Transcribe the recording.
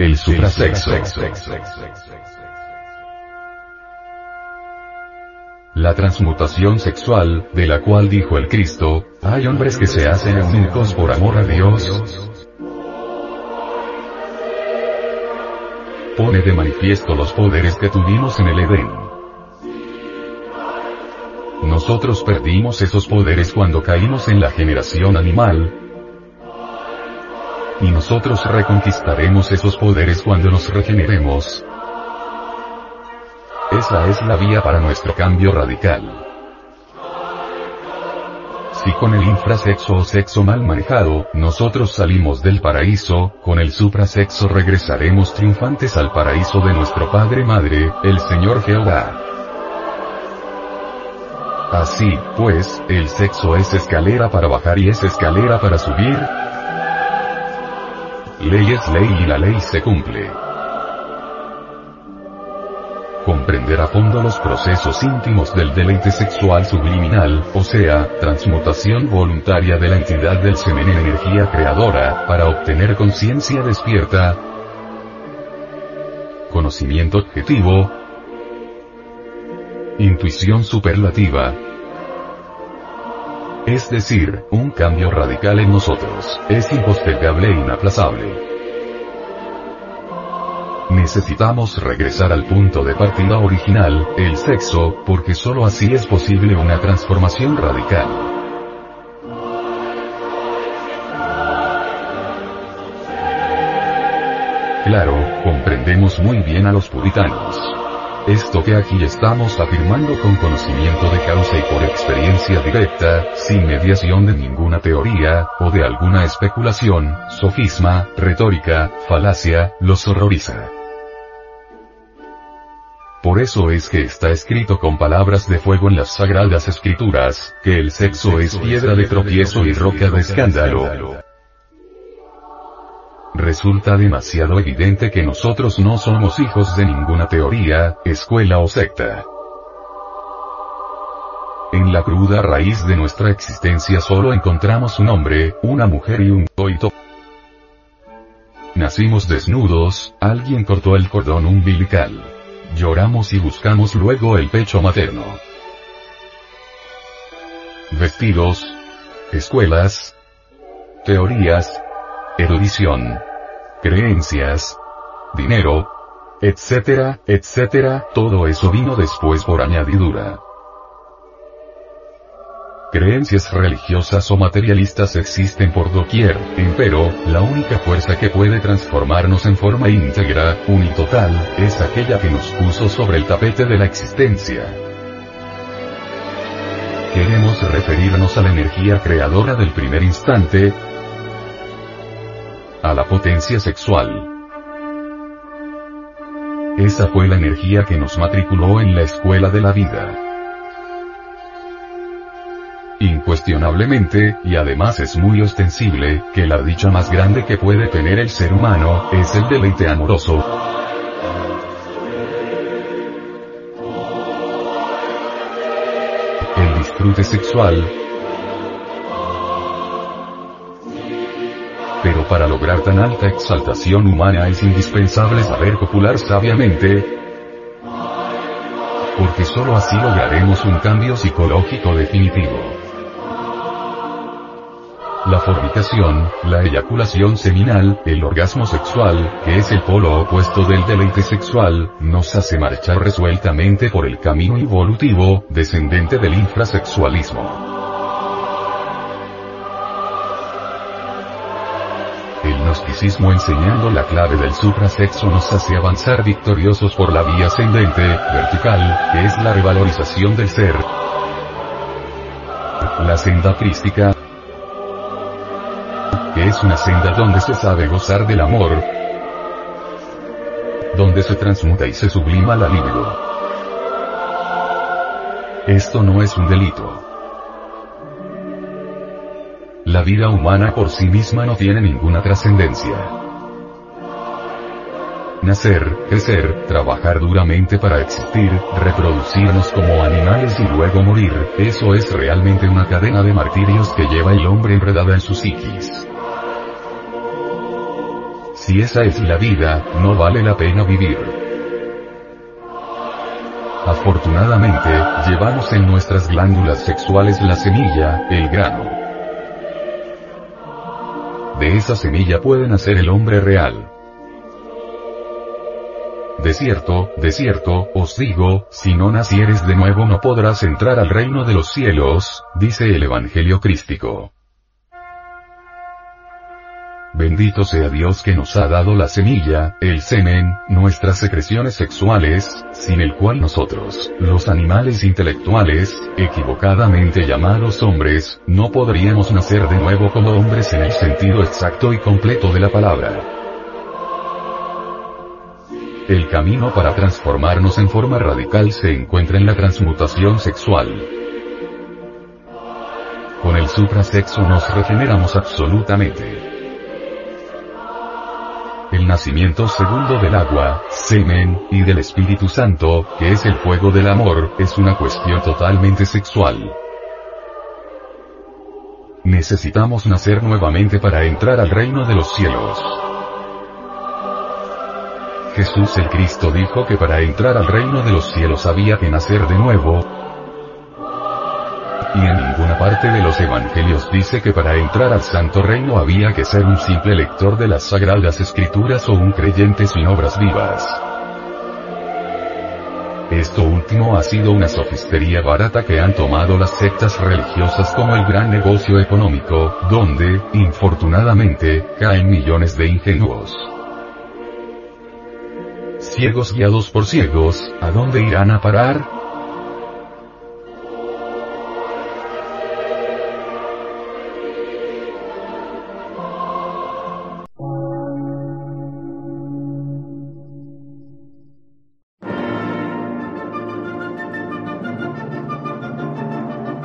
El suprasexo. La transmutación sexual, de la cual dijo el Cristo, hay hombres que se hacen eunucos por amor a Dios. Pone de manifiesto los poderes que tuvimos en el Edén. Nosotros perdimos esos poderes cuando caímos en la generación animal, nosotros reconquistaremos esos poderes cuando nos regeneremos. Esa es la vía para nuestro cambio radical. Si con el infrasexo o sexo mal manejado, nosotros salimos del paraíso, con el suprasexo regresaremos triunfantes al paraíso de nuestro Padre Madre, el Señor Jehová. Así, pues, el sexo es escalera para bajar y es escalera para subir. Ley es ley y la ley se cumple. Comprender a fondo los procesos íntimos del deleite sexual subliminal, o sea, transmutación voluntaria de la entidad del semen en energía creadora, para obtener conciencia despierta, conocimiento objetivo, Intuición superlativa. Es decir, un cambio radical en nosotros, es impostergable e inaplazable. Necesitamos regresar al punto de partida original, el sexo, porque sólo así es posible una transformación radical. Claro, comprendemos muy bien a los puritanos. Esto que aquí estamos afirmando con conocimiento de causa y por experiencia directa, sin mediación de ninguna teoría, o de alguna especulación, sofisma, retórica, falacia, los horroriza. Por eso es que está escrito con palabras de fuego en las sagradas escrituras, que el sexo es piedra de tropiezo y roca de escándalo. Resulta demasiado evidente que nosotros no somos hijos de ninguna teoría, escuela o secta. En la cruda raíz de nuestra existencia solo encontramos un hombre, una mujer y un coito. Nacimos desnudos, alguien cortó el cordón umbilical. Lloramos y buscamos luego el pecho materno. Vestidos, escuelas, teorías, erudición, creencias, dinero, etcétera, etcétera, todo eso vino después por añadidura. Creencias religiosas o materialistas existen por doquier, empero, la única fuerza que puede transformarnos en forma íntegra, unitotal, es aquella que nos puso sobre el tapete de la existencia. Queremos referirnos a la energía creadora del primer instante, a la potencia sexual. Esa fue la energía que nos matriculó en la escuela de la vida. Incuestionablemente, y además es muy ostensible, que la dicha más grande que puede tener el ser humano, es el deleite amoroso. El disfrute sexual, para lograr tan alta exaltación humana es indispensable saber copular sabiamente, porque sólo así lograremos un cambio psicológico definitivo. La fornicación, la eyaculación seminal, el orgasmo sexual, que es el polo opuesto del deleite sexual, nos hace marchar resueltamente por el camino evolutivo, descendente del infrasexualismo. Enseñando la clave del suprasexo nos hace avanzar victoriosos por la vía ascendente, vertical, que es la revalorización del ser. La senda crística, que es una senda donde se sabe gozar del amor, donde se transmuta y se sublima la libido. Esto no es un delito. La vida humana por sí misma no tiene ninguna trascendencia. Nacer, crecer, trabajar duramente para existir, reproducirnos como animales y luego morir, eso es realmente una cadena de martirios que lleva el hombre enredada en su psiquis. Si esa es la vida, no vale la pena vivir. Afortunadamente, llevamos en nuestras glándulas sexuales la semilla, el grano. De esa semilla puede nacer el hombre real. De cierto, de cierto, os digo, si no nacieres de nuevo no podrás entrar al reino de los cielos, dice el Evangelio crístico. Bendito sea Dios que nos ha dado la semilla, el semen, nuestras secreciones sexuales, sin el cual nosotros, los animales intelectuales, equivocadamente llamados hombres, no podríamos nacer de nuevo como hombres en el sentido exacto y completo de la palabra. El camino para transformarnos en forma radical se encuentra en la transmutación sexual. Con el suprasexo nos regeneramos absolutamente. Nacimiento segundo del agua, semen, y del Espíritu Santo, que es el fuego del amor, es una cuestión totalmente sexual. Necesitamos nacer nuevamente para entrar al reino de los cielos. Jesús el Cristo dijo que para entrar al reino de los cielos había que nacer de nuevo, en ninguna parte de los evangelios dice que para entrar al santo reino había que ser un simple lector de las sagradas escrituras o un creyente sin obras vivas. Esto último ha sido una sofistería barata que han tomado las sectas religiosas como el gran negocio económico, donde, infortunadamente, caen millones de ingenuos ciegos guiados por ciegos, ¿a dónde irán a parar?